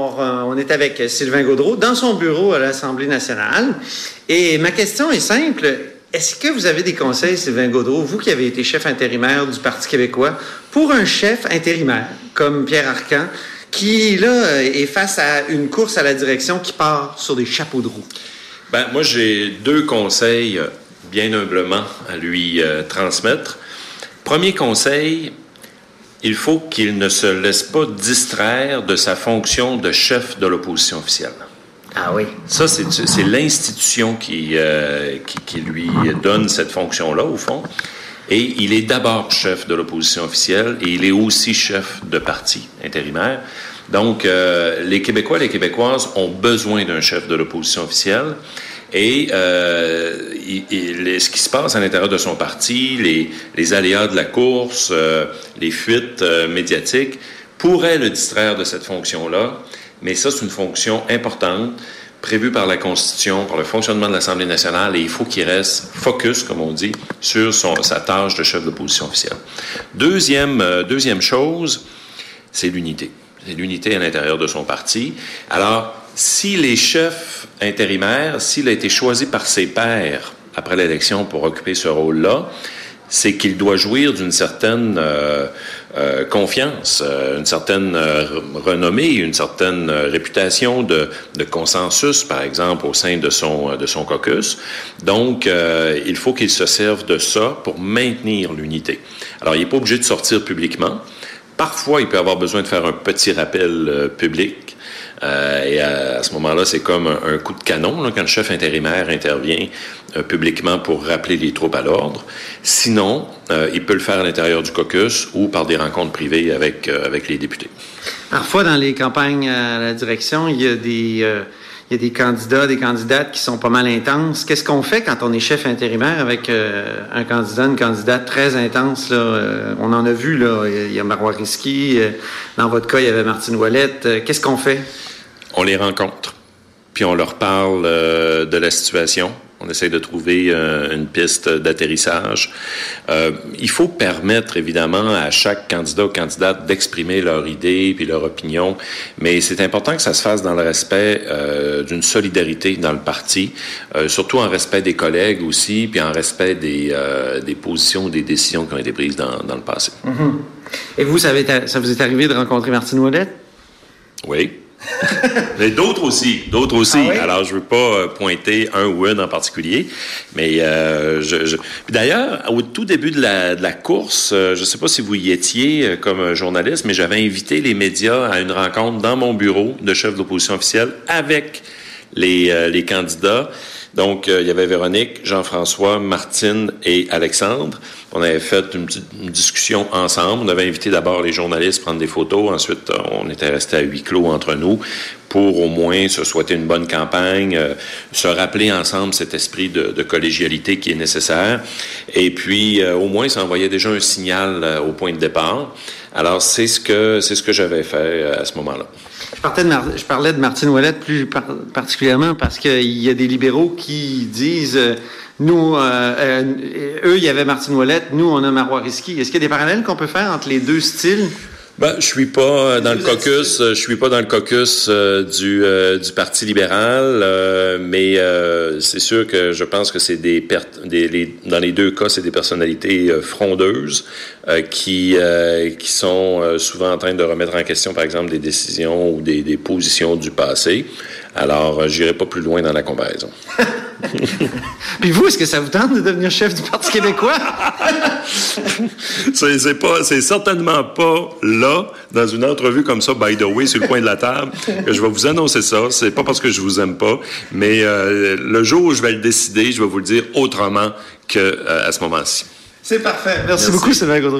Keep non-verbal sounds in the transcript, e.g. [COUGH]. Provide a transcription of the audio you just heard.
On est avec Sylvain Gaudreau dans son bureau à l'Assemblée nationale. Et ma question est simple. Est-ce que vous avez des conseils, Sylvain Gaudreau, vous qui avez été chef intérimaire du Parti québécois, pour un chef intérimaire comme Pierre Arcan, qui, là, est face à une course à la direction qui part sur des chapeaux de roue? Ben, moi, j'ai deux conseils, bien humblement, à lui euh, transmettre. Premier conseil, il faut qu'il ne se laisse pas distraire de sa fonction de chef de l'opposition officielle. Ah oui. Ça, c'est l'institution qui, euh, qui, qui, lui donne cette fonction-là, au fond. Et il est d'abord chef de l'opposition officielle et il est aussi chef de parti intérimaire. Donc, euh, les Québécois et les Québécoises ont besoin d'un chef de l'opposition officielle. Et euh, ce qui se passe à l'intérieur de son parti, les, les aléas de la course, euh, les fuites euh, médiatiques, pourraient le distraire de cette fonction-là. Mais ça, c'est une fonction importante prévue par la Constitution, par le fonctionnement de l'Assemblée nationale, et il faut qu'il reste focus, comme on dit, sur sa tâche de chef d'opposition officielle. Deuxième, euh, deuxième chose, c'est l'unité. C'est l'unité à l'intérieur de son parti. Alors, si les chefs intérimaires, s'il a été choisi par ses pairs après l'élection pour occuper ce rôle-là, c'est qu'il doit jouir d'une certaine euh, euh, confiance, euh, une certaine euh, renommée, une certaine euh, réputation de, de, consensus, par exemple, au sein de son, de son caucus. Donc, euh, il faut qu'il se serve de ça pour maintenir l'unité. Alors, il n'est pas obligé de sortir publiquement. Parfois, il peut avoir besoin de faire un petit rappel public euh, et à, ce moment-là, c'est comme un, coup de canon là, quand le chef intérimaire intervient euh, publiquement pour rappeler les troupes à l'ordre. Sinon, euh, il peut le faire à l'intérieur du caucus ou par des rencontres privées avec, les députés. Parfois, dans les campagnes à la direction, il y a des candidats, des candidates qui sont pas mal intenses. Qu'est-ce qu'on fait quand on est chef intérimaire avec un candidat, une candidate très intense? Là? On en a vu, là. Il y a Marois Risky. Dans votre cas, il y avait Martine Ouellette. Qu'est-ce qu'on fait? On les rencontre, puis on leur parle de la situation. On essaie de trouver euh, une piste d'atterrissage. Euh, il faut permettre, évidemment, à chaque candidat ou candidate d'exprimer leur idée puis leur opinion, mais c'est important que ça se fasse dans le respect euh, d'une solidarité dans le parti, euh, surtout en respect des collègues aussi, puis en respect des, euh, des positions, des décisions qui ont été prises dans, dans le passé. Mm -hmm. Et vous, ça, ça vous est arrivé de rencontrer Martine Ouellette? Oui. [LAUGHS] mais d'autres aussi, d'autres aussi. Ah oui? Alors, je veux pas euh, pointer un ou une en particulier, mais euh, je, je... d'ailleurs, au tout début de la, de la course, euh, je sais pas si vous y étiez euh, comme journaliste, mais j'avais invité les médias à une rencontre dans mon bureau de chef de l'opposition officielle avec les, euh, les candidats. Donc, euh, il y avait Véronique, Jean-François, Martine et Alexandre. On avait fait une petite discussion ensemble. On avait invité d'abord les journalistes à prendre des photos. Ensuite, on était resté à huis clos entre nous pour au moins se souhaiter une bonne campagne, euh, se rappeler ensemble cet esprit de, collégialité qui est nécessaire. Et puis, euh, au moins, ça envoyait déjà un signal euh, au point de départ. Alors, c'est ce que c'est ce que j'avais fait euh, à ce moment-là. Je, parlais de Martine Ouellette plus par particulièrement parce qu'il y a des libéraux qui disent euh, nous, euh, eux, il y avait Martine Ouellette, nous, on a Marois Risky. Est-ce qu'il y a des parallèles qu'on peut faire entre les deux styles? Ben, je suis pas dans le caucus, je suis pas dans le caucus euh, du, euh, du Parti libéral, euh, mais c'est sûr que je pense que c'est des, des dans les deux cas, c'est des personnalités frondeuses qui qui sont souvent en train de remettre en question, par exemple, des décisions ou des, des positions du passé. Alors, j'irai pas plus loin dans la comparaison. [LAUGHS] Puis vous, est-ce que ça vous tente de devenir chef du Parti québécois? c'est pas, c'est certainement pas là, dans une entrevue comme ça, by the way, sur le coin de la table, que je vais vous annoncer ça. C'est pas parce que je vous aime pas, mais euh, le jour où je vais le décider, je vais vous le dire autrement que euh, à ce moment-ci. C'est parfait. Merci, Merci. beaucoup, Sylvain Gaudreau.